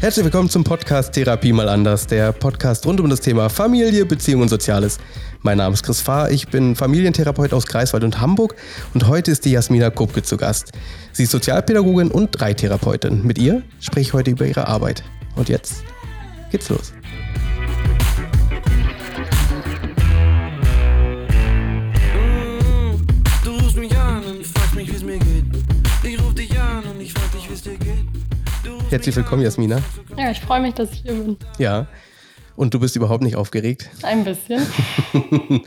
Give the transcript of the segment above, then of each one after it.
Herzlich willkommen zum Podcast Therapie mal anders, der Podcast rund um das Thema Familie, Beziehung und Soziales. Mein Name ist Chris Fahr, ich bin Familientherapeut aus Greifswald und Hamburg und heute ist die Jasmina Kupke zu Gast. Sie ist Sozialpädagogin und Dreitherapeutin. Mit ihr spreche ich heute über ihre Arbeit. Und jetzt geht's los. Herzlich willkommen, Jasmina. Ja, ich freue mich, dass ich hier bin. Ja. Und du bist überhaupt nicht aufgeregt? Ein bisschen.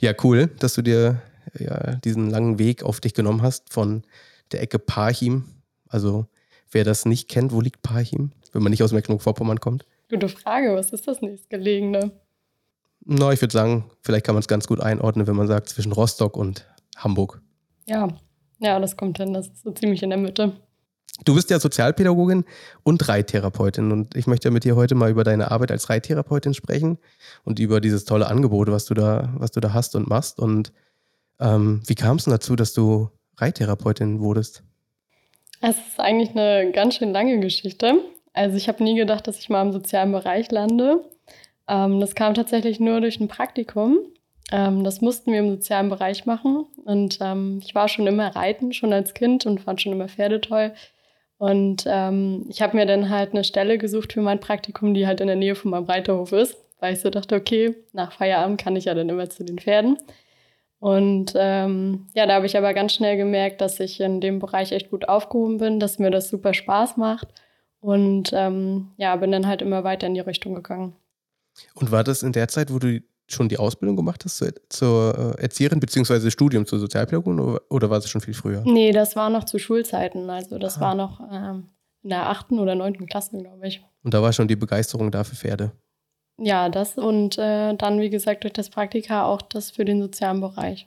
ja, cool, dass du dir ja, diesen langen Weg auf dich genommen hast von der Ecke Parchim. Also, wer das nicht kennt, wo liegt Parchim, wenn man nicht aus Mecklenburg-Vorpommern kommt? Gute Frage, was ist das nächstgelegene? Na, ich würde sagen, vielleicht kann man es ganz gut einordnen, wenn man sagt zwischen Rostock und Hamburg. Ja, ja, das kommt hin. Das ist so ziemlich in der Mitte. Du bist ja Sozialpädagogin und Reittherapeutin und ich möchte mit dir heute mal über deine Arbeit als Reittherapeutin sprechen und über dieses tolle Angebot, was du da, was du da hast und machst. Und ähm, wie kam es denn dazu, dass du Reittherapeutin wurdest? Es ist eigentlich eine ganz schön lange Geschichte. Also ich habe nie gedacht, dass ich mal im sozialen Bereich lande. Ähm, das kam tatsächlich nur durch ein Praktikum. Ähm, das mussten wir im sozialen Bereich machen. Und ähm, ich war schon immer reiten, schon als Kind und fand schon immer Pferde toll. Und ähm, ich habe mir dann halt eine Stelle gesucht für mein Praktikum, die halt in der Nähe von meinem Reiterhof ist, weil ich so dachte, okay, nach Feierabend kann ich ja dann immer zu den Pferden. Und ähm, ja, da habe ich aber ganz schnell gemerkt, dass ich in dem Bereich echt gut aufgehoben bin, dass mir das super Spaß macht. Und ähm, ja, bin dann halt immer weiter in die Richtung gegangen. Und war das in der Zeit, wo du schon die Ausbildung gemacht hast zur, zur äh, Erzieherin, beziehungsweise Studium zur Sozialpädagogin oder, oder war es schon viel früher? Nee, das war noch zu Schulzeiten. Also das Aha. war noch ähm, in der achten oder neunten Klasse, glaube ich. Und da war schon die Begeisterung da für Pferde? Ja, das und äh, dann, wie gesagt, durch das Praktika auch das für den sozialen Bereich.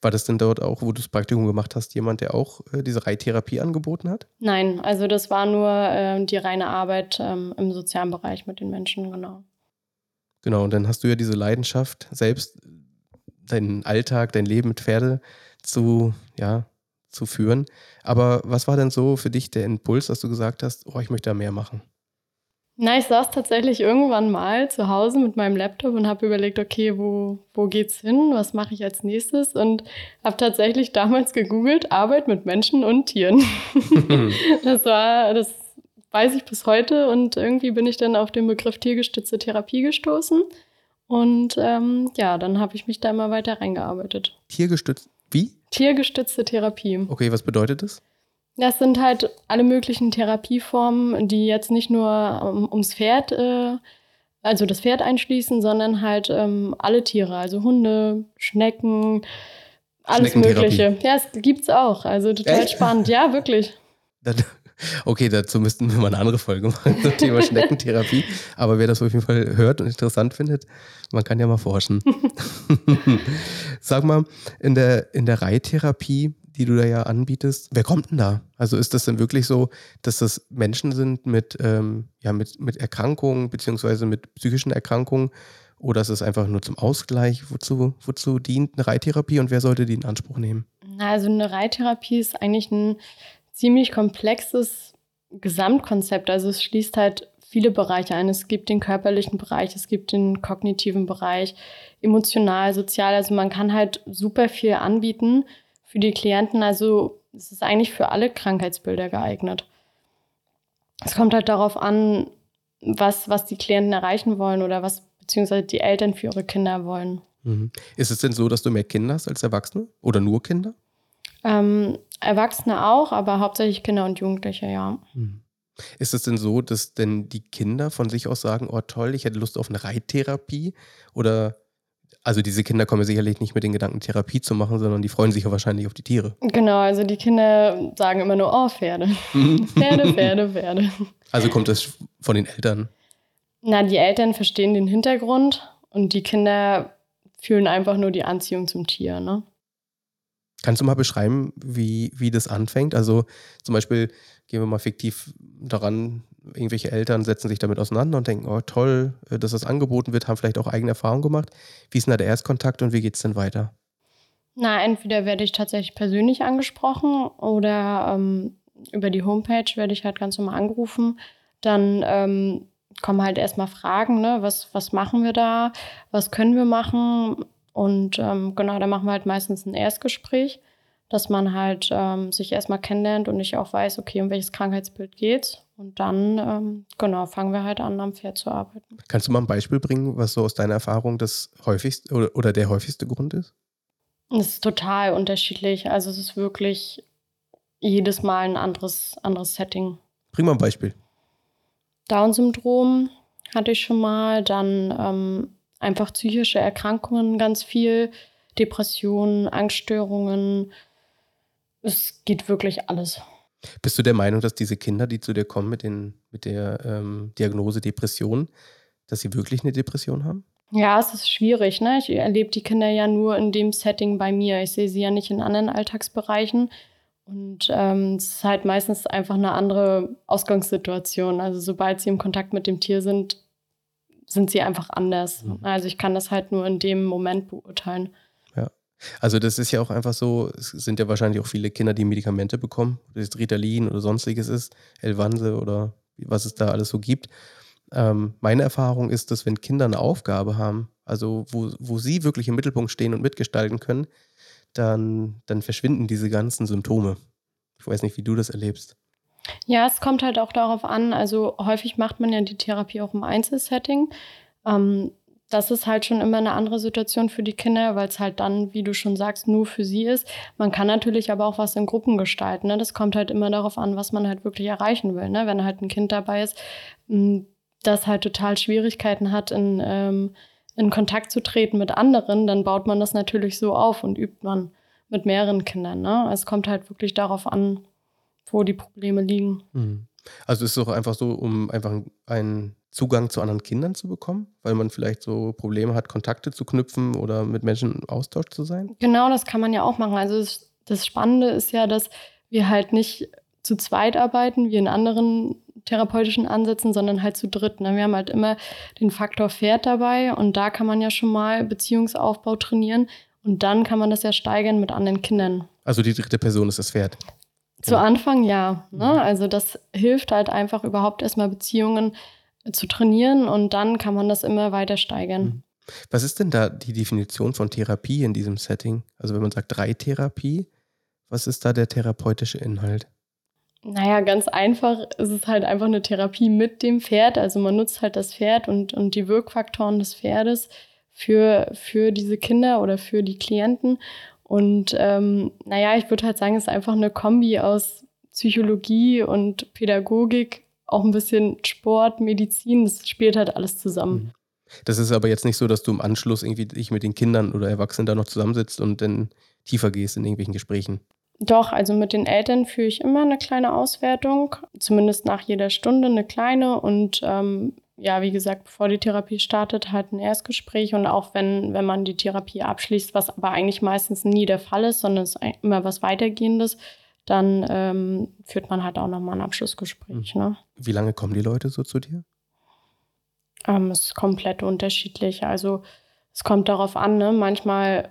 War das denn dort auch, wo du das Praktikum gemacht hast, jemand, der auch äh, diese Reittherapie angeboten hat? Nein, also das war nur äh, die reine Arbeit ähm, im sozialen Bereich mit den Menschen, genau. Genau, und dann hast du ja diese Leidenschaft, selbst deinen Alltag, dein Leben mit Pferde zu, ja, zu führen. Aber was war denn so für dich der Impuls, dass du gesagt hast, oh, ich möchte da mehr machen? Na, ich saß tatsächlich irgendwann mal zu Hause mit meinem Laptop und habe überlegt, okay, wo, wo geht's hin? Was mache ich als nächstes? Und habe tatsächlich damals gegoogelt, Arbeit mit Menschen und Tieren. das war, das weiß ich bis heute. Und irgendwie bin ich dann auf den Begriff tiergestützte Therapie gestoßen. Und ähm, ja, dann habe ich mich da immer weiter reingearbeitet. Tiergestützt, wie? Tiergestützte Therapie. Okay, was bedeutet das? Das sind halt alle möglichen Therapieformen, die jetzt nicht nur um, ums Pferd, äh, also das Pferd einschließen, sondern halt ähm, alle Tiere, also Hunde, Schnecken, alles Mögliche. Ja, es gibt's auch. Also total Echt? spannend. Ja, wirklich. Okay, dazu müssten wir mal eine andere Folge machen zum Thema Schneckentherapie. Aber wer das auf jeden Fall hört und interessant findet, man kann ja mal forschen. Sag mal, in der, in der Reittherapie, die du da ja anbietest, wer kommt denn da? Also ist das denn wirklich so, dass das Menschen sind mit, ähm, ja, mit, mit Erkrankungen beziehungsweise mit psychischen Erkrankungen? Oder ist es einfach nur zum Ausgleich? Wozu, wozu dient eine Reittherapie und wer sollte die in Anspruch nehmen? Also eine Reittherapie ist eigentlich ein ziemlich komplexes Gesamtkonzept. Also es schließt halt viele Bereiche ein. Es gibt den körperlichen Bereich, es gibt den kognitiven Bereich, emotional, sozial. Also man kann halt super viel anbieten für die Klienten. Also es ist eigentlich für alle Krankheitsbilder geeignet. Es kommt halt darauf an, was, was die Klienten erreichen wollen oder was beziehungsweise die Eltern für ihre Kinder wollen. Mhm. Ist es denn so, dass du mehr Kinder hast als Erwachsene oder nur Kinder? Ähm, Erwachsene auch, aber hauptsächlich Kinder und Jugendliche, ja. Hm. Ist es denn so, dass denn die Kinder von sich aus sagen, oh toll, ich hätte Lust auf eine Reittherapie? Oder, also diese Kinder kommen sicherlich nicht mit den Gedanken, Therapie zu machen, sondern die freuen sich ja wahrscheinlich auf die Tiere. Genau, also die Kinder sagen immer nur, oh, Pferde. Mhm. Pferde, Pferde, Pferde. Also kommt das von den Eltern? Na, die Eltern verstehen den Hintergrund und die Kinder fühlen einfach nur die Anziehung zum Tier, ne? Kannst du mal beschreiben, wie, wie das anfängt? Also zum Beispiel gehen wir mal fiktiv daran, irgendwelche Eltern setzen sich damit auseinander und denken, oh toll, äh, dass das angeboten wird, haben vielleicht auch eigene Erfahrungen gemacht. Wie ist denn da der Erstkontakt und wie geht es denn weiter? Na, entweder werde ich tatsächlich persönlich angesprochen oder ähm, über die Homepage werde ich halt ganz normal angerufen. Dann ähm, kommen halt erstmal Fragen, ne? was, was machen wir da, was können wir machen. Und ähm, genau, da machen wir halt meistens ein Erstgespräch, dass man halt ähm, sich erstmal kennenlernt und ich auch weiß, okay, um welches Krankheitsbild geht's. Und dann, ähm, genau, fangen wir halt an, am Pferd zu arbeiten. Kannst du mal ein Beispiel bringen, was so aus deiner Erfahrung das häufigste oder, oder der häufigste Grund ist? Es ist total unterschiedlich. Also es ist wirklich jedes Mal ein anderes, anderes Setting. Bring mal ein Beispiel. Down-Syndrom hatte ich schon mal, dann ähm, einfach psychische Erkrankungen ganz viel, Depressionen, Angststörungen. Es geht wirklich alles. Bist du der Meinung, dass diese Kinder, die zu dir kommen mit, den, mit der ähm, Diagnose Depression, dass sie wirklich eine Depression haben? Ja, es ist schwierig. Ne? Ich erlebe die Kinder ja nur in dem Setting bei mir. Ich sehe sie ja nicht in anderen Alltagsbereichen. Und ähm, es ist halt meistens einfach eine andere Ausgangssituation. Also sobald sie im Kontakt mit dem Tier sind, sind sie einfach anders. Mhm. Also ich kann das halt nur in dem Moment beurteilen. Ja. Also das ist ja auch einfach so, es sind ja wahrscheinlich auch viele Kinder, die Medikamente bekommen, ob das Ritalin oder sonstiges ist, Elvanse oder was es da alles so gibt. Ähm, meine Erfahrung ist, dass wenn Kinder eine Aufgabe haben, also wo, wo sie wirklich im Mittelpunkt stehen und mitgestalten können, dann, dann verschwinden diese ganzen Symptome. Ich weiß nicht, wie du das erlebst. Ja, es kommt halt auch darauf an. Also häufig macht man ja die Therapie auch im Einzelsetting. Ähm, das ist halt schon immer eine andere Situation für die Kinder, weil es halt dann, wie du schon sagst, nur für sie ist. Man kann natürlich aber auch was in Gruppen gestalten. Ne? Das kommt halt immer darauf an, was man halt wirklich erreichen will. Ne? Wenn halt ein Kind dabei ist, das halt total Schwierigkeiten hat, in, ähm, in Kontakt zu treten mit anderen, dann baut man das natürlich so auf und übt man mit mehreren Kindern. Ne? Es kommt halt wirklich darauf an, wo die Probleme liegen. Mhm. Also ist es auch einfach so, um einfach einen Zugang zu anderen Kindern zu bekommen, weil man vielleicht so Probleme hat, Kontakte zu knüpfen oder mit Menschen im Austausch zu sein? Genau, das kann man ja auch machen. Also das, das Spannende ist ja, dass wir halt nicht zu zweit arbeiten, wie in anderen therapeutischen Ansätzen, sondern halt zu dritt. Ne? Wir haben halt immer den Faktor Pferd dabei und da kann man ja schon mal Beziehungsaufbau trainieren und dann kann man das ja steigern mit anderen Kindern. Also die dritte Person ist das Pferd. Zu Anfang ja. Ne? Mhm. Also das hilft halt einfach überhaupt erstmal Beziehungen zu trainieren und dann kann man das immer weiter steigern. Mhm. Was ist denn da die Definition von Therapie in diesem Setting? Also wenn man sagt drei Therapie, was ist da der therapeutische Inhalt? Naja, ganz einfach ist es halt einfach eine Therapie mit dem Pferd. Also man nutzt halt das Pferd und, und die Wirkfaktoren des Pferdes für, für diese Kinder oder für die Klienten. Und ähm, naja, ich würde halt sagen, es ist einfach eine Kombi aus Psychologie und Pädagogik, auch ein bisschen Sport, Medizin, das spielt halt alles zusammen. Mhm. Das ist aber jetzt nicht so, dass du im Anschluss irgendwie dich mit den Kindern oder Erwachsenen da noch zusammensitzt und dann tiefer gehst in irgendwelchen Gesprächen. Doch, also mit den Eltern führe ich immer eine kleine Auswertung, zumindest nach jeder Stunde eine kleine und ähm, ja, wie gesagt, bevor die Therapie startet, halt ein Erstgespräch und auch wenn, wenn man die Therapie abschließt, was aber eigentlich meistens nie der Fall ist, sondern es ist immer was weitergehendes, dann ähm, führt man halt auch nochmal ein Abschlussgespräch. Mhm. Ne? Wie lange kommen die Leute so zu dir? Ähm, es ist komplett unterschiedlich. Also es kommt darauf an, ne? manchmal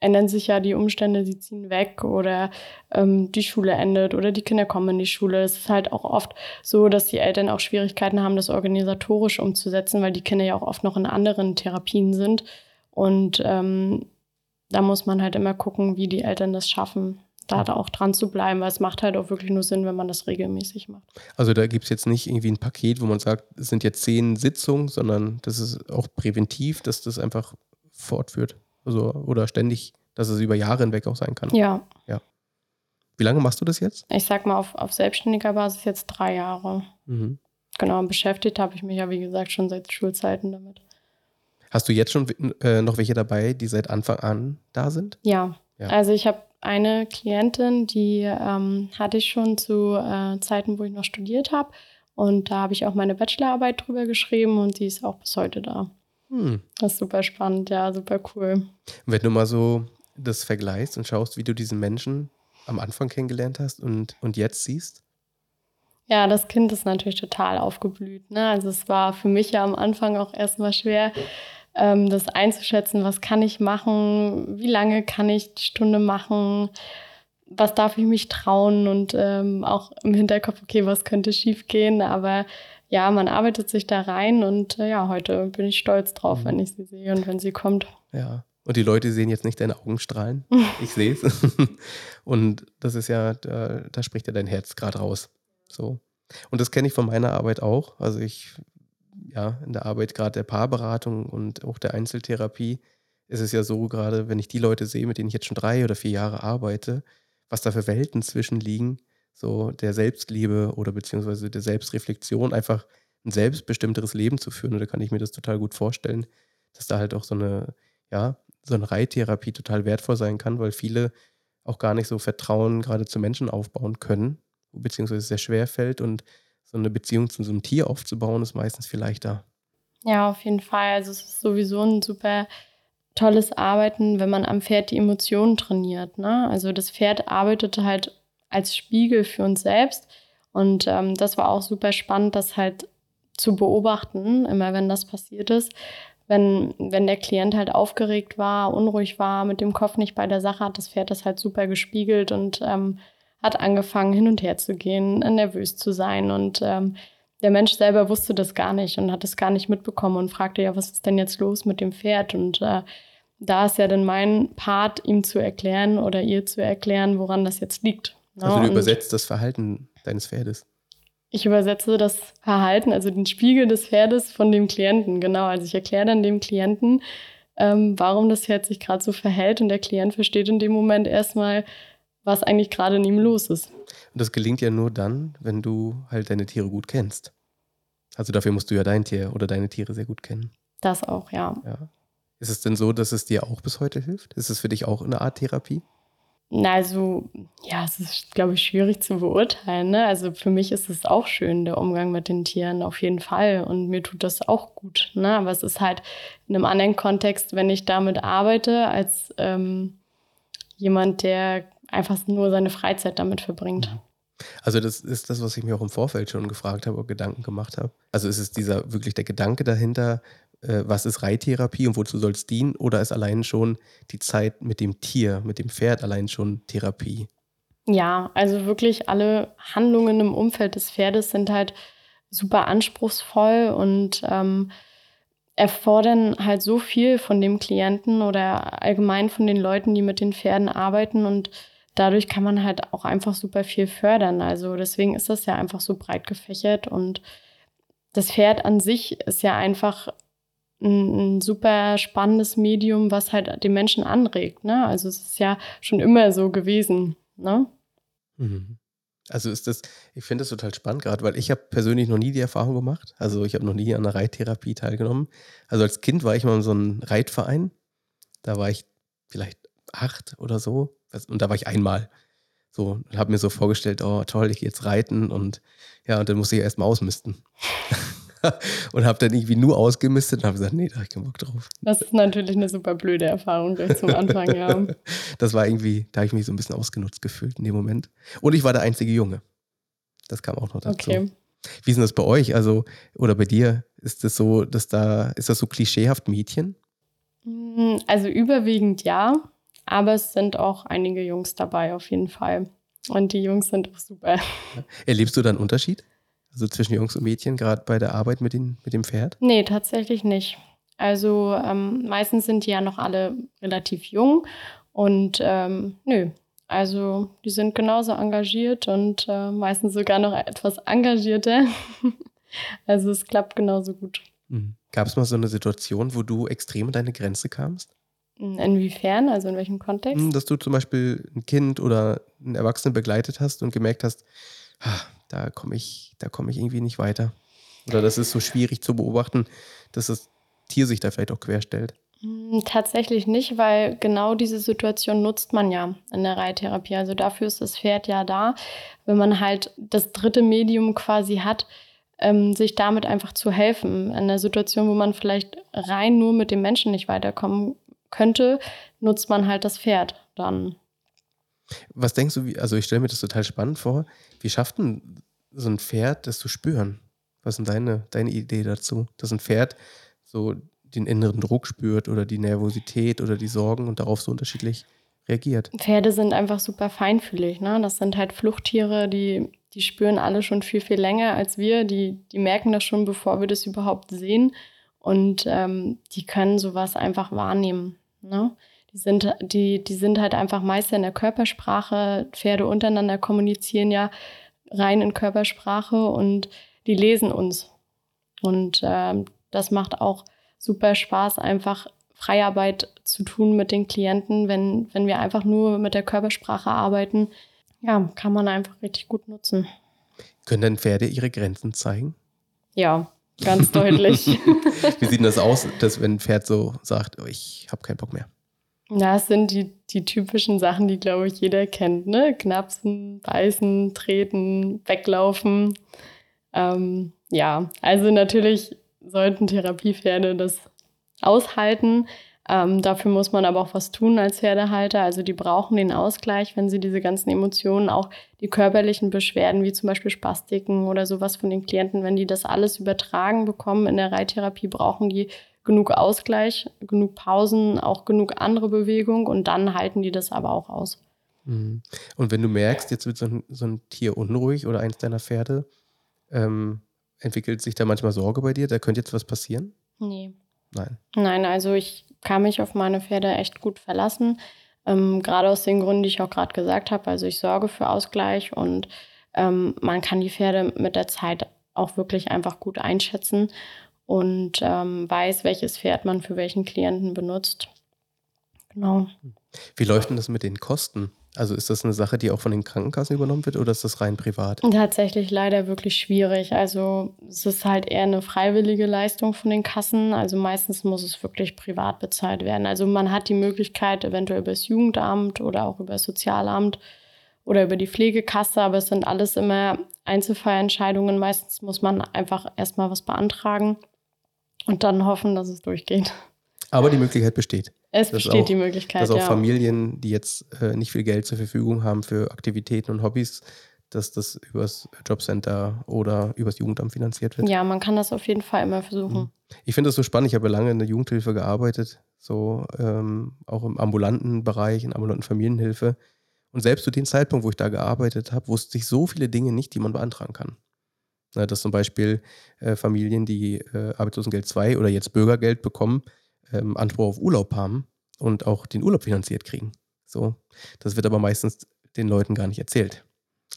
ändern sich ja die Umstände, sie ziehen weg oder ähm, die Schule endet oder die Kinder kommen in die Schule. Es ist halt auch oft so, dass die Eltern auch Schwierigkeiten haben, das organisatorisch umzusetzen, weil die Kinder ja auch oft noch in anderen Therapien sind. Und ähm, da muss man halt immer gucken, wie die Eltern das schaffen, da auch dran zu bleiben, weil es macht halt auch wirklich nur Sinn, wenn man das regelmäßig macht. Also da gibt es jetzt nicht irgendwie ein Paket, wo man sagt, es sind jetzt zehn Sitzungen, sondern das ist auch präventiv, dass das einfach fortführt. Also, oder ständig, dass es über Jahre hinweg auch sein kann. Ja. Ja. Wie lange machst du das jetzt? Ich sag mal auf, auf selbstständiger Basis jetzt drei Jahre. Mhm. Genau, beschäftigt habe ich mich ja, wie gesagt, schon seit Schulzeiten damit. Hast du jetzt schon äh, noch welche dabei, die seit Anfang an da sind? Ja. ja. Also ich habe eine Klientin, die ähm, hatte ich schon zu äh, Zeiten, wo ich noch studiert habe. Und da habe ich auch meine Bachelorarbeit drüber geschrieben und die ist auch bis heute da. Hm. Das ist super spannend, ja, super cool. Wenn du mal so das vergleichst und schaust, wie du diesen Menschen am Anfang kennengelernt hast und, und jetzt siehst? Ja, das Kind ist natürlich total aufgeblüht. Ne? Also es war für mich ja am Anfang auch erstmal schwer, ähm, das einzuschätzen, was kann ich machen, wie lange kann ich die Stunde machen, was darf ich mich trauen und ähm, auch im Hinterkopf, okay, was könnte schief gehen, aber ja, man arbeitet sich da rein und äh, ja, heute bin ich stolz drauf, mhm. wenn ich sie sehe und wenn sie kommt. Ja, und die Leute sehen jetzt nicht deine Augen strahlen. Ich sehe es. und das ist ja, da, da spricht ja dein Herz gerade raus. So. Und das kenne ich von meiner Arbeit auch. Also ich, ja, in der Arbeit gerade der Paarberatung und auch der Einzeltherapie ist es ja so gerade, wenn ich die Leute sehe, mit denen ich jetzt schon drei oder vier Jahre arbeite, was da für Welten zwischenliegen, so der Selbstliebe oder beziehungsweise der Selbstreflexion, einfach ein selbstbestimmteres Leben zu führen. Und da kann ich mir das total gut vorstellen, dass da halt auch so eine, ja, so eine Reittherapie total wertvoll sein kann, weil viele auch gar nicht so Vertrauen gerade zu Menschen aufbauen können, beziehungsweise sehr schwer fällt und so eine Beziehung zu so einem Tier aufzubauen, ist meistens viel leichter. Ja, auf jeden Fall. Also es ist sowieso ein super tolles Arbeiten, wenn man am Pferd die Emotionen trainiert. Ne? Also das Pferd arbeitet halt als Spiegel für uns selbst. Und ähm, das war auch super spannend, das halt zu beobachten, immer wenn das passiert ist. Wenn, wenn der Klient halt aufgeregt war, unruhig war, mit dem Kopf nicht bei der Sache, hat das Pferd das halt super gespiegelt und ähm, hat angefangen, hin und her zu gehen, nervös zu sein. Und ähm, der Mensch selber wusste das gar nicht und hat es gar nicht mitbekommen und fragte ja, was ist denn jetzt los mit dem Pferd? Und äh, da ist ja dann mein Part, ihm zu erklären oder ihr zu erklären, woran das jetzt liegt. Also du übersetzt das Verhalten deines Pferdes. Ich übersetze das Verhalten, also den Spiegel des Pferdes von dem Klienten, genau. Also ich erkläre dann dem Klienten, ähm, warum das Pferd sich gerade so verhält und der Klient versteht in dem Moment erstmal, was eigentlich gerade in ihm los ist. Und das gelingt ja nur dann, wenn du halt deine Tiere gut kennst. Also dafür musst du ja dein Tier oder deine Tiere sehr gut kennen. Das auch, ja. ja. Ist es denn so, dass es dir auch bis heute hilft? Ist es für dich auch eine Art Therapie? Also, ja, es ist, glaube ich, schwierig zu beurteilen. Ne? Also für mich ist es auch schön, der Umgang mit den Tieren, auf jeden Fall. Und mir tut das auch gut. Ne? Aber es ist halt in einem anderen Kontext, wenn ich damit arbeite, als ähm, jemand, der einfach nur seine Freizeit damit verbringt. Mhm. Also das ist das, was ich mir auch im Vorfeld schon gefragt habe oder Gedanken gemacht habe. Also ist es dieser wirklich der Gedanke dahinter, äh, was ist Reittherapie und wozu soll es dienen? Oder ist allein schon die Zeit mit dem Tier, mit dem Pferd allein schon Therapie? Ja, also wirklich alle Handlungen im Umfeld des Pferdes sind halt super anspruchsvoll und ähm, erfordern halt so viel von dem Klienten oder allgemein von den Leuten, die mit den Pferden arbeiten und dadurch kann man halt auch einfach super viel fördern. Also deswegen ist das ja einfach so breit gefächert und das Pferd an sich ist ja einfach ein, ein super spannendes Medium, was halt den Menschen anregt. Ne? Also es ist ja schon immer so gewesen. Ne? Mhm. Also ist das, ich finde das total spannend gerade, weil ich habe persönlich noch nie die Erfahrung gemacht. Also ich habe noch nie an einer Reittherapie teilgenommen. Also als Kind war ich mal in so einem Reitverein. Da war ich vielleicht acht oder so. Und da war ich einmal. So, und habe mir so vorgestellt, oh toll, ich gehe jetzt reiten und ja, und dann musste ich erstmal ausmisten. und habe dann irgendwie nur ausgemistet und habe gesagt, nee, da habe ich keinen Bock drauf. Das ist natürlich eine super blöde Erfahrung gleich zum Anfang, ja. das war irgendwie, da habe ich mich so ein bisschen ausgenutzt gefühlt in dem Moment. Und ich war der einzige Junge. Das kam auch noch dazu. Okay. Wie ist denn das bei euch? Also, oder bei dir? Ist das so, dass da, ist das so klischeehaft Mädchen? Mm, also überwiegend ja, aber es sind auch einige Jungs dabei auf jeden Fall. Und die Jungs sind auch super. Erlebst du da einen Unterschied? Also zwischen Jungs und Mädchen, gerade bei der Arbeit mit, den, mit dem Pferd? Nee, tatsächlich nicht. Also ähm, meistens sind die ja noch alle relativ jung und ähm, nö, also die sind genauso engagiert und äh, meistens sogar noch etwas engagierter. also es klappt genauso gut. Mhm. Gab es mal so eine Situation, wo du extrem an deine Grenze kamst? Inwiefern? Also in welchem Kontext? Hm, dass du zum Beispiel ein Kind oder einen Erwachsenen begleitet hast und gemerkt hast, da komme ich, da komme ich irgendwie nicht weiter. Oder das ist so schwierig zu beobachten, dass das Tier sich da vielleicht auch querstellt. Hm, tatsächlich nicht, weil genau diese Situation nutzt man ja in der Reittherapie. Also dafür ist das Pferd ja da, wenn man halt das dritte Medium quasi hat, ähm, sich damit einfach zu helfen. In einer Situation, wo man vielleicht rein nur mit dem Menschen nicht weiterkommen könnte, nutzt man halt das Pferd dann. Was denkst du, also ich stelle mir das total spannend vor, wie schafft denn so ein Pferd, das zu spüren. Was ist denn deine, deine Idee dazu? Dass ein Pferd so den inneren Druck spürt oder die Nervosität oder die Sorgen und darauf so unterschiedlich reagiert. Pferde sind einfach super feinfühlig. Ne? Das sind halt Fluchttiere, die, die spüren alle schon viel, viel länger als wir. Die, die merken das schon, bevor wir das überhaupt sehen. Und ähm, die können sowas einfach wahrnehmen. Ne? Die, sind, die, die sind halt einfach Meister in der Körpersprache. Pferde untereinander kommunizieren ja rein in Körpersprache und die lesen uns. Und ähm, das macht auch super Spaß, einfach Freiarbeit zu tun mit den Klienten, wenn, wenn wir einfach nur mit der Körpersprache arbeiten. Ja, kann man einfach richtig gut nutzen. Können denn Pferde ihre Grenzen zeigen? Ja, ganz deutlich. Wie sieht das aus, dass wenn ein Pferd so sagt, oh, ich habe keinen Bock mehr? Das sind die, die typischen Sachen, die, glaube ich, jeder kennt. Ne? Knapsen, beißen, treten, weglaufen. Ähm, ja, also natürlich sollten Therapiepferde das aushalten. Ähm, dafür muss man aber auch was tun als Pferdehalter. Also die brauchen den Ausgleich, wenn sie diese ganzen Emotionen, auch die körperlichen Beschwerden, wie zum Beispiel Spastiken oder sowas von den Klienten, wenn die das alles übertragen bekommen in der Reittherapie, brauchen die genug Ausgleich, genug Pausen, auch genug andere Bewegung und dann halten die das aber auch aus. Mhm. Und wenn du merkst, jetzt wird so ein, so ein Tier unruhig oder eins deiner Pferde, ähm, entwickelt sich da manchmal Sorge bei dir? Da könnte jetzt was passieren? Nee. Nein. Nein, also ich kann mich auf meine Pferde echt gut verlassen. Ähm, gerade aus den Gründen, die ich auch gerade gesagt habe. Also ich sorge für Ausgleich und ähm, man kann die Pferde mit der Zeit auch wirklich einfach gut einschätzen und ähm, weiß, welches Pferd man für welchen Klienten benutzt. Genau. Wie läuft denn das mit den Kosten? Also ist das eine Sache, die auch von den Krankenkassen übernommen wird oder ist das rein privat? Tatsächlich leider wirklich schwierig. Also es ist halt eher eine freiwillige Leistung von den Kassen. Also meistens muss es wirklich privat bezahlt werden. Also man hat die Möglichkeit eventuell über das Jugendamt oder auch über das Sozialamt oder über die Pflegekasse, aber es sind alles immer Einzelfallentscheidungen. Meistens muss man einfach erstmal was beantragen und dann hoffen, dass es durchgeht. Aber die Möglichkeit besteht. Es besteht auch, die Möglichkeit. Dass auch ja. Familien, die jetzt äh, nicht viel Geld zur Verfügung haben für Aktivitäten und Hobbys, dass das übers Jobcenter oder übers Jugendamt finanziert wird. Ja, man kann das auf jeden Fall immer versuchen. Mhm. Ich finde das so spannend. Ich habe lange in der Jugendhilfe gearbeitet, so ähm, auch im ambulanten Bereich, in ambulanten Familienhilfe. Und selbst zu dem Zeitpunkt, wo ich da gearbeitet habe, wusste ich so viele Dinge nicht, die man beantragen kann. Na, dass zum Beispiel äh, Familien, die äh, Arbeitslosengeld 2 oder jetzt Bürgergeld bekommen, ähm, Anspruch auf Urlaub haben und auch den Urlaub finanziert kriegen. So, das wird aber meistens den Leuten gar nicht erzählt.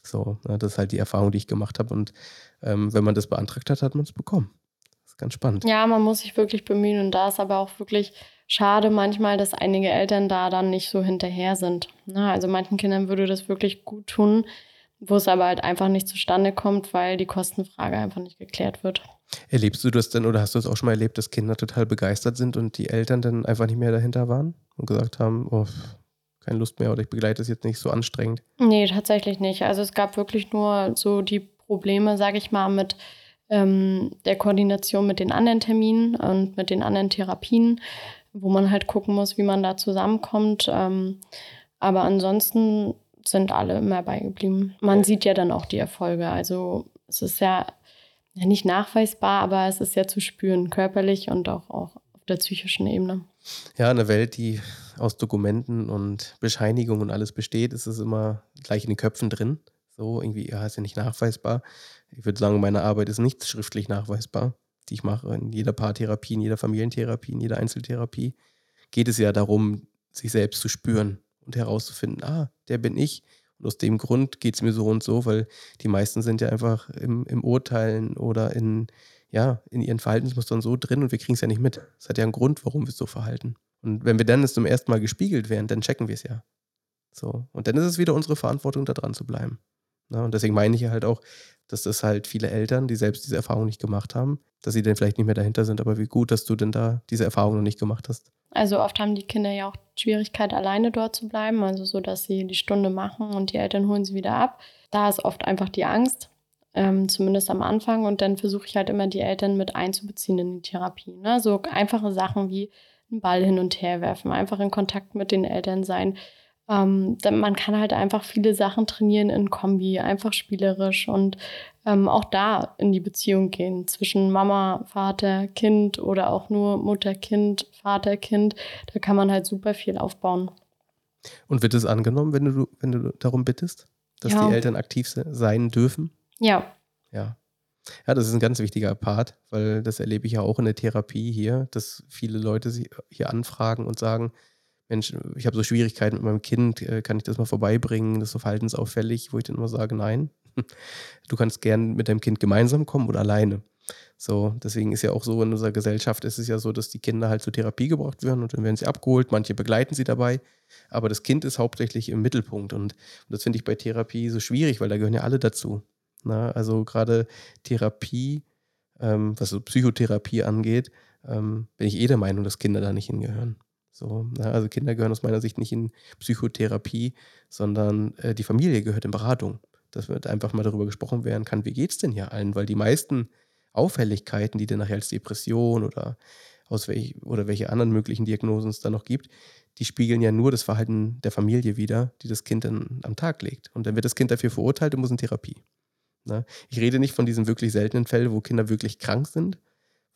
So, ja, das ist halt die Erfahrung, die ich gemacht habe. Und ähm, wenn man das beantragt hat, hat man es bekommen. Das ist ganz spannend. Ja, man muss sich wirklich bemühen. Und da ist aber auch wirklich schade manchmal, dass einige Eltern da dann nicht so hinterher sind. Na, also manchen Kindern würde das wirklich gut tun, wo es aber halt einfach nicht zustande kommt, weil die Kostenfrage einfach nicht geklärt wird. Erlebst du das denn oder hast du es auch schon mal erlebt, dass Kinder total begeistert sind und die Eltern dann einfach nicht mehr dahinter waren und gesagt haben, oh, keine Lust mehr oder ich begleite es jetzt nicht so anstrengend? Nee, tatsächlich nicht. Also es gab wirklich nur so die Probleme, sage ich mal, mit ähm, der Koordination mit den anderen Terminen und mit den anderen Therapien, wo man halt gucken muss, wie man da zusammenkommt. Ähm, aber ansonsten sind alle immer beigeblieben. Man sieht ja dann auch die Erfolge. Also es ist ja nicht nachweisbar, aber es ist ja zu spüren, körperlich und auch, auch auf der psychischen Ebene. Ja, eine Welt, die aus Dokumenten und Bescheinigungen und alles besteht, ist es immer gleich in den Köpfen drin. So, irgendwie, ja, ist ja nicht nachweisbar. Ich würde sagen, meine Arbeit ist nicht schriftlich nachweisbar, die ich mache. In jeder Paartherapie, in jeder Familientherapie, in jeder Einzeltherapie geht es ja darum, sich selbst zu spüren und herauszufinden, ah, der bin ich und aus dem Grund geht es mir so und so, weil die meisten sind ja einfach im, im Urteilen oder in, ja, in ihren Verhaltensmustern so drin und wir kriegen es ja nicht mit. Es hat ja einen Grund, warum wir es so verhalten. Und wenn wir dann es zum ersten Mal gespiegelt werden, dann checken wir es ja. So. Und dann ist es wieder unsere Verantwortung, da dran zu bleiben. Na, und deswegen meine ich halt auch, dass das halt viele Eltern, die selbst diese Erfahrung nicht gemacht haben, dass sie dann vielleicht nicht mehr dahinter sind. Aber wie gut, dass du denn da diese Erfahrung noch nicht gemacht hast. Also oft haben die Kinder ja auch Schwierigkeit, alleine dort zu bleiben, also so, dass sie die Stunde machen und die Eltern holen sie wieder ab. Da ist oft einfach die Angst, ähm, zumindest am Anfang. Und dann versuche ich halt immer die Eltern mit einzubeziehen in die Therapie. Ne? So einfache Sachen wie einen Ball hin und her werfen, einfach in Kontakt mit den Eltern sein, Ähm, man kann halt einfach viele Sachen trainieren in Kombi, einfach spielerisch und ähm, auch da in die Beziehung gehen zwischen Mama, Vater, Kind oder auch nur Mutter, Kind, Vater, Kind. Da kann man halt super viel aufbauen. Und wird es angenommen, wenn du, wenn du darum bittest, dass ja. die Eltern aktiv sein dürfen? Ja. Ja. Ja, das ist ein ganz wichtiger Part, weil das erlebe ich ja auch in der Therapie hier, dass viele Leute sich hier anfragen und sagen, Mensch, ich habe so Schwierigkeiten mit meinem Kind, äh, kann ich das mal vorbeibringen? Das ist so verhaltensauffällig, wo ich dann immer sage, nein. Du kannst gern mit deinem Kind gemeinsam kommen oder alleine. So, deswegen ist ja auch so, in unserer Gesellschaft ist es ja so, dass die Kinder halt zur Therapie gebracht werden und dann werden sie abgeholt, manche begleiten sie dabei, aber das Kind ist hauptsächlich im Mittelpunkt und, und das finde ich bei Therapie so schwierig, weil da gehören ja alle dazu. Na, ne? also gerade Therapie, ähm, was so Psychotherapie angeht, ähm, bin ich eh der Meinung, dass Kinder da nicht hingehören. So, na, ne? also Kinder gehören aus meiner Sicht nicht in Psychotherapie, sondern äh, die Familie gehört in Beratung. Dass wird einfach mal darüber gesprochen werden kann, wie geht es denn hier allen? Weil die meisten Auffälligkeiten, die dann nachher als Depression oder aus welch, oder welche anderen möglichen Diagnosen es da noch gibt, die spiegeln ja nur das Verhalten der Familie wider, die das Kind dann am Tag legt. Und dann wird das Kind dafür verurteilt und muss in Therapie. Ne? Ich rede nicht von diesen wirklich seltenen Fällen, wo Kinder wirklich krank sind,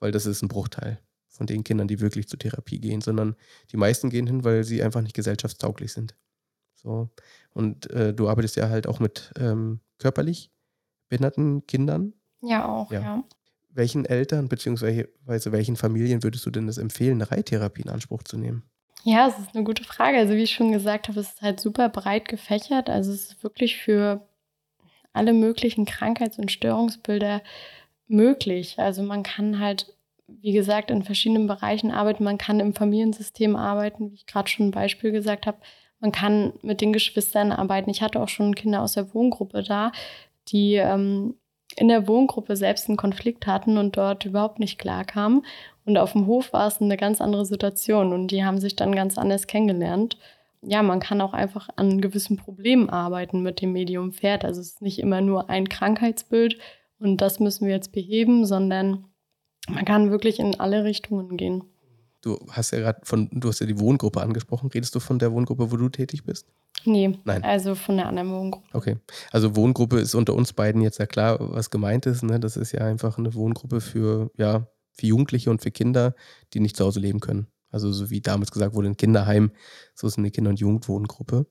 weil das ist ein Bruchteil von den Kindern, die wirklich zur Therapie gehen, sondern die meisten gehen hin, weil sie einfach nicht gesellschaftstauglich sind. So. Und äh, du arbeitest ja halt auch mit ähm, körperlich behinderten Kindern. Ja, auch, ja. ja. Welchen Eltern bzw. welchen Familien würdest du denn es empfehlen, eine Reittherapie in Anspruch zu nehmen? Ja, es ist eine gute Frage. Also wie ich schon gesagt habe, es ist halt super breit gefächert. Also es ist wirklich für alle möglichen Krankheits- und Störungsbilder möglich. Also man kann halt, wie gesagt, in verschiedenen Bereichen arbeiten. Man kann im Familiensystem arbeiten, wie ich gerade schon ein Beispiel gesagt habe. Man kann mit den Geschwistern arbeiten. Ich hatte auch schon Kinder aus der Wohngruppe da, die ähm, in der Wohngruppe selbst einen Konflikt hatten und dort überhaupt nicht klarkamen. Und auf dem Hof war es eine ganz andere Situation und die haben sich dann ganz anders kennengelernt. Ja, man kann auch einfach an gewissen Problemen arbeiten mit dem Medium Pferd. Also es ist nicht immer nur ein Krankheitsbild und das müssen wir jetzt beheben, sondern man kann wirklich in alle Richtungen gehen. Du hast ja gerade von, du hast ja die Wohngruppe angesprochen. Redest du von der Wohngruppe, wo du tätig bist? Nee, Nein. also von der anderen Wohngruppe. Okay. Also Wohngruppe ist unter uns beiden jetzt ja klar, was gemeint ist. Ne? Das ist ja einfach eine Wohngruppe für, ja, für Jugendliche und für Kinder, die nicht zu Hause leben können. Also so wie damals gesagt wurde, ein Kinderheim, so ist eine Kinder- und Jugendwohngruppe.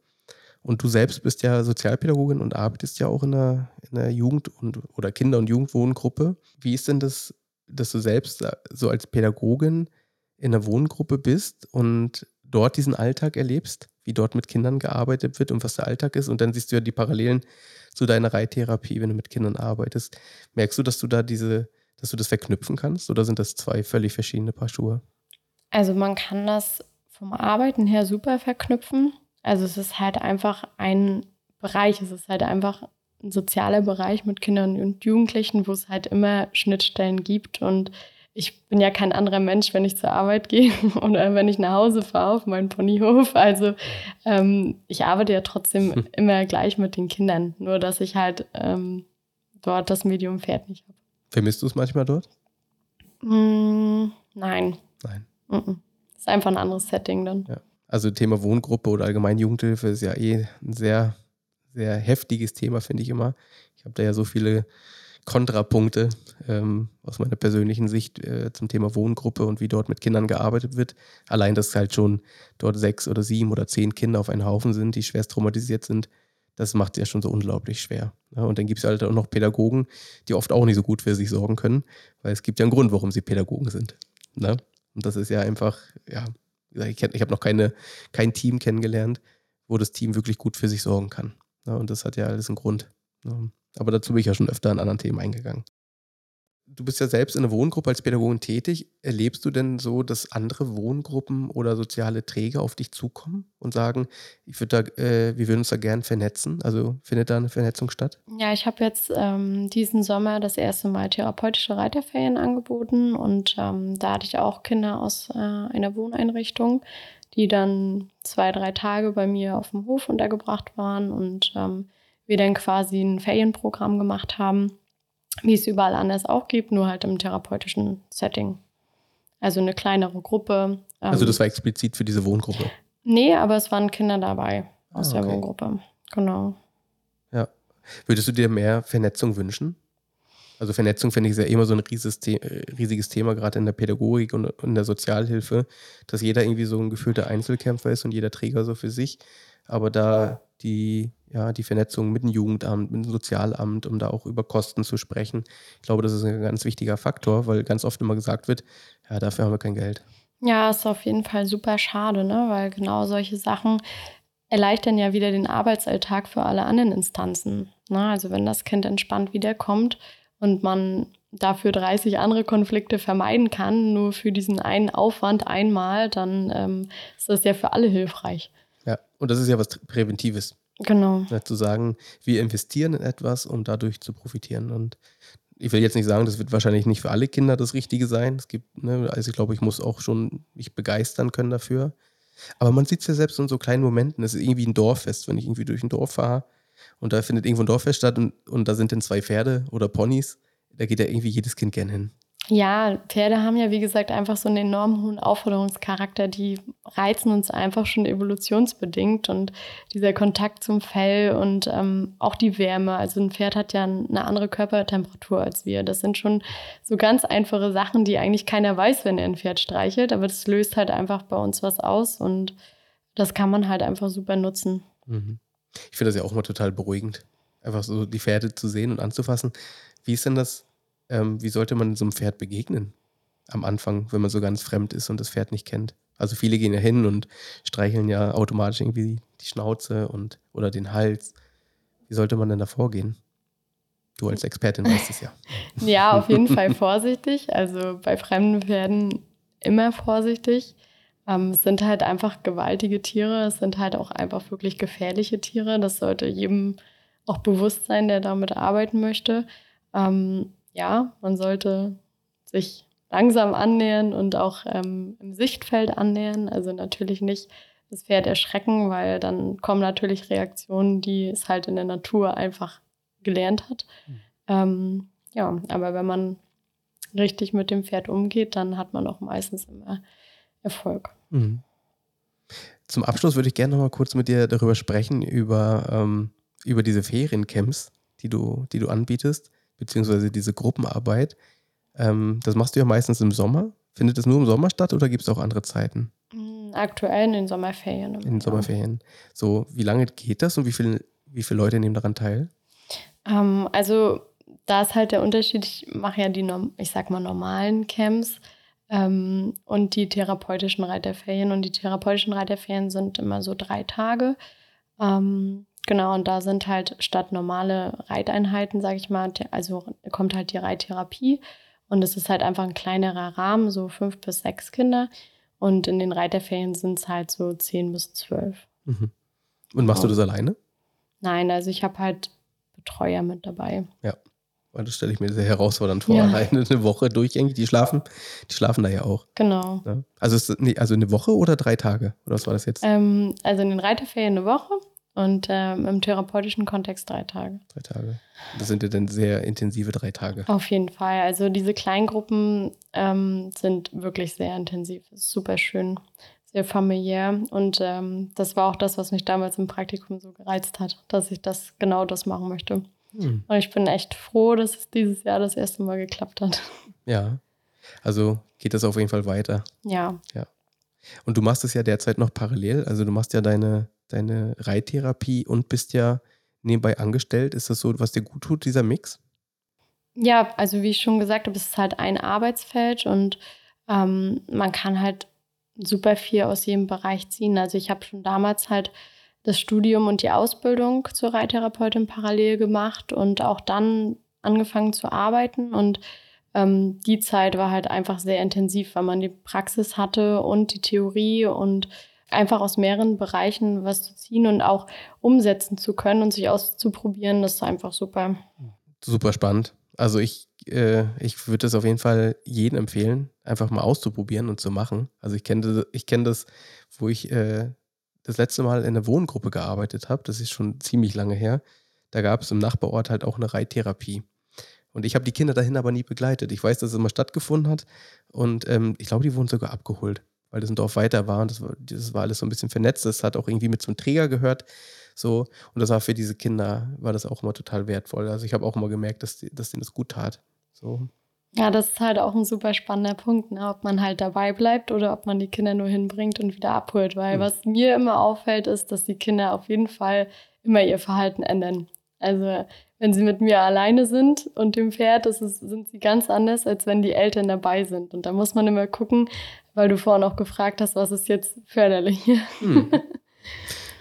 Und du selbst bist ja Sozialpädagogin und arbeitest ja auch in einer, in einer Jugend- und, oder Kinder- und Jugendwohngruppe. Wie ist denn das, dass du selbst so als Pädagogin in einer Wohngruppe bist und dort diesen Alltag erlebst, wie dort mit Kindern gearbeitet wird und was der Alltag ist. Und dann siehst du ja die Parallelen zu deiner Reittherapie, wenn du mit Kindern arbeitest. Merkst du, dass du da diese, dass du das verknüpfen kannst oder sind das zwei völlig verschiedene Paar Schuhe? Also man kann das vom Arbeiten her super verknüpfen. Also es ist halt einfach ein Bereich, es ist halt einfach ein sozialer Bereich mit Kindern und Jugendlichen, wo es halt immer Schnittstellen gibt und ich bin ja kein anderer Mensch, wenn ich zur Arbeit gehe oder wenn ich nach Hause fahre auf meinen Ponyhof. Also ähm, ich arbeite ja trotzdem hm. immer gleich mit den Kindern, nur dass ich halt ähm, dort das Medium Pferd nicht habe. Vermisst du es manchmal dort? Mm, nein. Nein. Mm -mm. ist einfach ein anderes Setting dann. Ja. Also Thema Wohngruppe oder allgemein Jugendhilfe ist ja eh ein sehr, sehr heftiges Thema, finde ich immer. Ich habe da ja so viele Kontrapunkte ähm, aus meiner persönlichen Sicht äh, zum Thema Wohngruppe und wie dort mit Kindern gearbeitet wird. Allein, dass halt schon dort sechs oder sieben oder zehn Kinder auf einen Haufen sind, die schwerst traumatisiert sind, das macht es ja schon so unglaublich schwer. Ja, und dann gibt es halt auch noch Pädagogen, die oft auch nicht so gut für sich sorgen können, weil es gibt ja einen Grund, warum sie Pädagogen sind. Ne? Und das ist ja einfach, ja, ich, ich habe noch keine, kein Team kennengelernt, wo das Team wirklich gut für sich sorgen kann. Ja, und das hat ja alles einen Grund. Ja. Aber dazu bin ich ja schon öfter in anderen Themen eingegangen. Du bist ja selbst in einer Wohngruppe als Pädagogin tätig. Erlebst du denn so, dass andere Wohngruppen oder soziale Träger auf dich zukommen und sagen, ich würde da, äh, wir würden uns da gern vernetzen? Also findet da eine Vernetzung statt? Ja, ich habe jetzt ähm, diesen Sommer das erste Mal therapeutische Reiterferien angeboten und ähm, da hatte ich auch Kinder aus äh, einer Wohneinrichtung, die dann zwei, drei Tage bei mir auf dem Hof untergebracht waren und ähm, wir dann quasi ein Ferienprogramm gemacht haben, wie es überall anders auch gibt, nur halt im therapeutischen Setting. Also eine kleinere Gruppe. Also das war explizit für diese Wohngruppe? Nee, aber es waren Kinder dabei. aus Ah, der okay. Wohngruppe. Genau. Ja. Würdest du dir mehr Vernetzung wünschen? Also Vernetzung finde ich ist ja immer so ein äh, riesiges Thema, gerade in der Pädagogik und in der Sozialhilfe, dass jeder irgendwie so ein gefühlter Einzelkämpfer ist und jeder Träger so für sich. Aber da die, ja, die Vernetzung mit dem Jugendamt, mit dem Sozialamt, um da auch über Kosten zu sprechen, ich glaube, das ist ein ganz wichtiger Faktor, weil ganz oft immer gesagt wird, ja, dafür haben wir kein Geld. Ja, ist auf jeden Fall super schade, ne? weil genau solche Sachen erleichtern ja wieder den Arbeitsalltag für alle anderen Instanzen. Ne? Also wenn das Kind entspannt wiederkommt und man dafür 30 andere Konflikte vermeiden kann, nur für diesen einen Aufwand einmal, dann ähm, ist das ja für alle hilfreich. Ja, und das ist ja was Präventives. Genau. Ja, zu sagen, wir investieren in etwas, um dadurch zu profitieren. Und ich will jetzt nicht sagen, das wird wahrscheinlich nicht für alle Kinder das Richtige sein. Es gibt, ne, also ich glaube, ich muss auch schon mich begeistern können dafür. Aber man sieht es ja selbst in so kleinen Momenten. Es ist irgendwie ein Dorffest, wenn ich irgendwie durch ein Dorf fahre und da findet irgendwo ein Dorffest statt und, und da sind dann zwei Pferde oder Ponys. Da geht ja irgendwie jedes Kind gern hin. Ja, Pferde haben ja, wie gesagt, einfach so einen enorm hohen Aufforderungscharakter. Die reizen uns einfach schon evolutionsbedingt und dieser Kontakt zum Fell und ähm, auch die Wärme. Also ein Pferd hat ja eine andere Körpertemperatur als wir. Das sind schon so ganz einfache Sachen, die eigentlich keiner weiß, wenn er ein Pferd streichelt. Aber das löst halt einfach bei uns was aus und das kann man halt einfach super nutzen. Mhm. Ich finde das ja auch mal total beruhigend, einfach so die Pferde zu sehen und anzufassen. Wie ist denn das? Ähm, wie sollte man so einem Pferd begegnen am Anfang, wenn man so ganz fremd ist und das Pferd nicht kennt? Also viele gehen ja hin und streicheln ja automatisch irgendwie die Schnauze und oder den Hals. Wie sollte man denn da vorgehen? Du als Expertin weißt es ja. Ja, auf jeden Fall vorsichtig. Also bei fremden Pferden immer vorsichtig. Ähm, es sind halt einfach gewaltige Tiere. Es sind halt auch einfach wirklich gefährliche Tiere. Das sollte jedem auch bewusst sein, der damit arbeiten möchte. Ähm, ja, man sollte sich langsam annähern und auch ähm, im Sichtfeld annähern. Also natürlich nicht das Pferd erschrecken, weil dann kommen natürlich Reaktionen, die es halt in der Natur einfach gelernt hat. Mhm. Ähm, ja, aber wenn man richtig mit dem Pferd umgeht, dann hat man auch meistens immer Erfolg. Mhm. Zum Abschluss würde ich gerne noch mal kurz mit dir darüber sprechen, über, ähm, über diese Feriencamps, die du, die du anbietest, beziehungsweise diese Gruppenarbeit. Ähm, das machst du ja meistens im Sommer. Findet das nur im Sommer statt oder gibt es auch andere Zeiten Mm, Aktuell in den Sommerferien. in den. Sommerferien? So, wie lange geht das und wie, viel, wie viele Leute nehmen daran teil? Ähm, also da ist halt der Unterschied, ich mache ja die, ich sag mal, normalen Camps ähm, und die therapeutischen Reiterferien. Und die therapeutischen Reiterferien sind immer so drei Tage. Ähm, genau, und da sind halt statt normale Reiteinheiten, sage ich mal, also kommt halt die Reittherapie. Und es ist halt einfach ein kleinerer Rahmen, so fünf bis sechs Kinder. Und in den Reiterferien sind es halt so zehn bis zwölf. Mhm. Und machst du Ja. das alleine? Nein, also ich habe halt Betreuer mit dabei. Weil das stelle ich mir sehr herausfordernd vor, Ja. alleine eine Woche durchgängig. Die schlafen, die schlafen da ja auch. Genau. Ne? Also, ist, nee, also eine Woche oder drei Tage? Oder was war das jetzt? Ähm, also in den Reiterferien eine Woche und ähm, im therapeutischen Kontext drei Tage. Drei Tage. Das sind ja dann sehr intensive drei Tage. Auf jeden Fall. Also diese Kleingruppen ähm, sind wirklich sehr intensiv. Super schön, sehr familiär. Und ähm, das war auch das, was mich damals im Praktikum so gereizt hat, dass ich das genau das machen möchte. Hm. Und ich bin echt froh, dass es dieses Jahr das erste Mal geklappt hat. Ja. Also geht das auf jeden Fall weiter. Ja, Und du machst es ja derzeit noch parallel. Also du machst ja deine, deine Reittherapie und bist ja nebenbei angestellt. Ist das so, was dir gut tut, dieser Mix? Ja, also wie ich schon gesagt habe, es ist halt ein Arbeitsfeld und ähm, man kann halt super viel aus jedem Bereich ziehen. Also ich habe schon damals halt das Studium und die Ausbildung zur Reittherapeutin parallel gemacht und auch dann angefangen zu arbeiten. Und ähm, die Zeit war halt einfach sehr intensiv, weil man die Praxis hatte und die Theorie und einfach aus mehreren Bereichen was zu ziehen und auch umsetzen zu können und sich auszuprobieren. Das ist einfach super. Super spannend. Also ich, äh, ich würde das auf jeden Fall jedem empfehlen, einfach mal auszuprobieren und zu machen. Also ich kenne ich kenn das, wo ich äh, das letzte Mal in einer Wohngruppe gearbeitet habe. Das ist schon ziemlich lange her. Da gab es im Nachbarort halt auch eine Reittherapie. Und ich habe die Kinder dahin aber nie begleitet. Ich weiß, dass es immer stattgefunden hat. Und ähm, ich glaube, die wurden sogar abgeholt. Weil das ein Dorf weiter war und das war, das war alles so ein bisschen vernetzt. Das hat auch irgendwie mit zum Träger gehört. So, und das war für diese Kinder, war das auch immer total wertvoll. Also ich habe auch immer gemerkt, dass, die, dass denen das gut tat. So. Ja, das ist halt auch ein super spannender Punkt, ne? ob man halt dabei bleibt oder ob man die Kinder nur hinbringt und wieder abholt. Weil mhm. was mir immer auffällt, ist, dass die Kinder auf jeden Fall immer ihr Verhalten ändern. Also wenn sie mit mir alleine sind und dem Pferd, das ist, sind sie ganz anders, als wenn die Eltern dabei sind. Und da muss man immer gucken, weil du vorhin auch gefragt hast, was ist jetzt förderlich. Hm.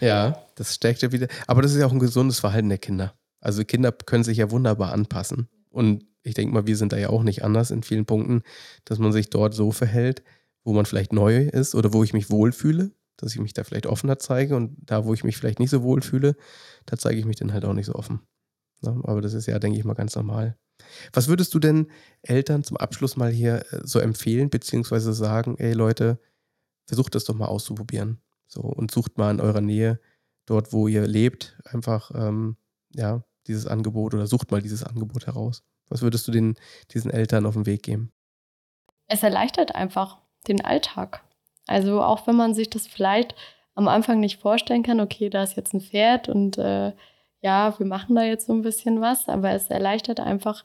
Ja, das stärkt ja wieder. Aber das ist ja auch ein gesundes Verhalten der Kinder. Also Kinder können sich ja wunderbar anpassen. Und ich denke mal, wir sind da ja auch nicht anders in vielen Punkten, dass man sich dort so verhält, wo man vielleicht neu ist oder wo ich mich wohlfühle, dass ich mich da vielleicht offener zeige und da, wo ich mich vielleicht nicht so wohlfühle, da zeige ich mich dann halt auch nicht so offen. Ja, aber das ist ja, denke ich mal, ganz normal. Was würdest du denn Eltern zum Abschluss mal hier äh, so empfehlen, beziehungsweise sagen, ey Leute, versucht das doch mal auszuprobieren. So und sucht mal in eurer Nähe, dort, wo ihr lebt, einfach ähm, ja, dieses Angebot oder sucht mal dieses Angebot heraus. Was würdest du den, diesen Eltern auf den Weg geben? Es erleichtert einfach den Alltag. Also auch wenn man sich das vielleicht am Anfang nicht vorstellen kann, okay, da ist jetzt ein Pferd und äh, ja, wir machen da jetzt so ein bisschen was, aber es erleichtert einfach,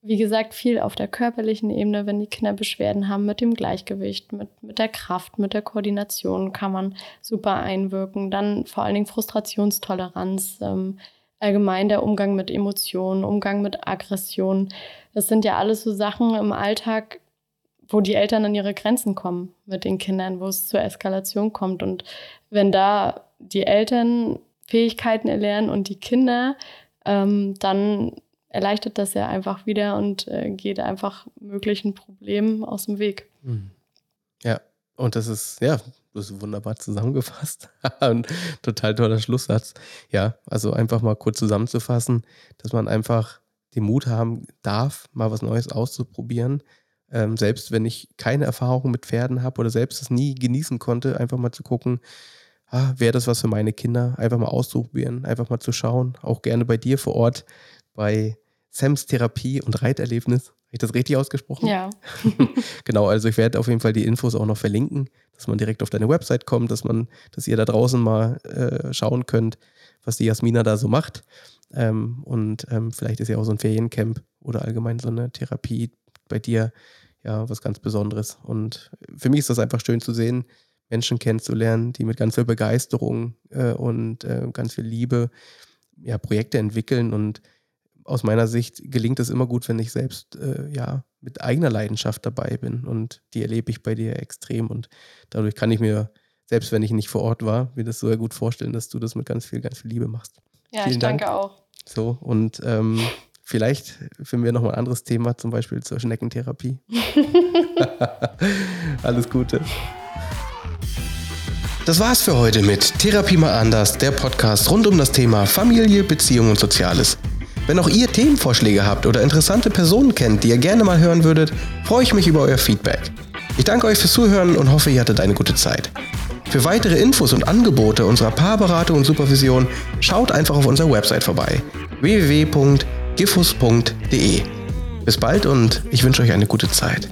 wie gesagt, viel auf der körperlichen Ebene, wenn die Kinder Beschwerden haben mit dem Gleichgewicht, mit, mit der Kraft, mit der Koordination kann man super einwirken. Dann vor allen Dingen Frustrationstoleranz, ähm, allgemein der Umgang mit Emotionen, Umgang mit Aggression. Das sind ja alles so Sachen im Alltag, wo die Eltern an ihre Grenzen kommen mit den Kindern, wo es zur Eskalation kommt. Und wenn da die Eltern Fähigkeiten erlernen und die Kinder, ähm, dann erleichtert das ja einfach wieder und äh, geht einfach möglichen Problemen aus dem Weg. Hm. Ja, und das ist, ja, du hast wunderbar zusammengefasst. Ein total toller Schlusssatz. Ja, also einfach mal kurz zusammenzufassen, dass man einfach den Mut haben darf, mal was Neues auszuprobieren. Ähm, selbst wenn ich keine Erfahrung mit Pferden habe oder selbst es nie genießen konnte, einfach mal zu gucken, ah, wäre das was für meine Kinder? Einfach mal auszuprobieren, einfach mal zu schauen. Auch gerne bei dir vor Ort bei Sams Therapie und Reiterlebnis. Habe ich das richtig ausgesprochen? Ja. genau, also ich werde auf jeden Fall die Infos auch noch verlinken, dass man direkt auf deine Website kommt, dass man, dass ihr da draußen mal äh, schauen könnt, was die Jasmina da so macht. Ähm, und ähm, vielleicht ist ja auch so ein Feriencamp oder allgemein so eine Therapie bei dir ja was ganz Besonderes. Und für mich ist das einfach schön zu sehen, Menschen kennenzulernen, die mit ganz viel Begeisterung äh, und äh, ganz viel Liebe ja, Projekte entwickeln. Und aus meiner Sicht gelingt es immer gut, wenn ich selbst äh, ja mit eigener Leidenschaft dabei bin. Und die erlebe ich bei dir extrem. Und dadurch kann ich mir, selbst wenn ich nicht vor Ort war, mir das so gut vorstellen, dass du das mit ganz viel, ganz viel Liebe machst. Ja, Vielen ich danke Dank. auch. So, und ähm, vielleicht finden wir nochmal ein anderes Thema, zum Beispiel zur Schneckentherapie. Alles Gute. Das war's für heute mit Therapie mal anders, der Podcast rund um das Thema Familie, Beziehung und Soziales. Wenn auch ihr Themenvorschläge habt oder interessante Personen kennt, die ihr gerne mal hören würdet, freue ich mich über euer Feedback. Ich danke euch fürs Zuhören und hoffe, ihr hattet eine gute Zeit. Für weitere Infos und Angebote unserer Paarberatung und Supervision schaut einfach auf unserer Website vorbei www.gifus.de. Bis bald und ich wünsche euch eine gute Zeit.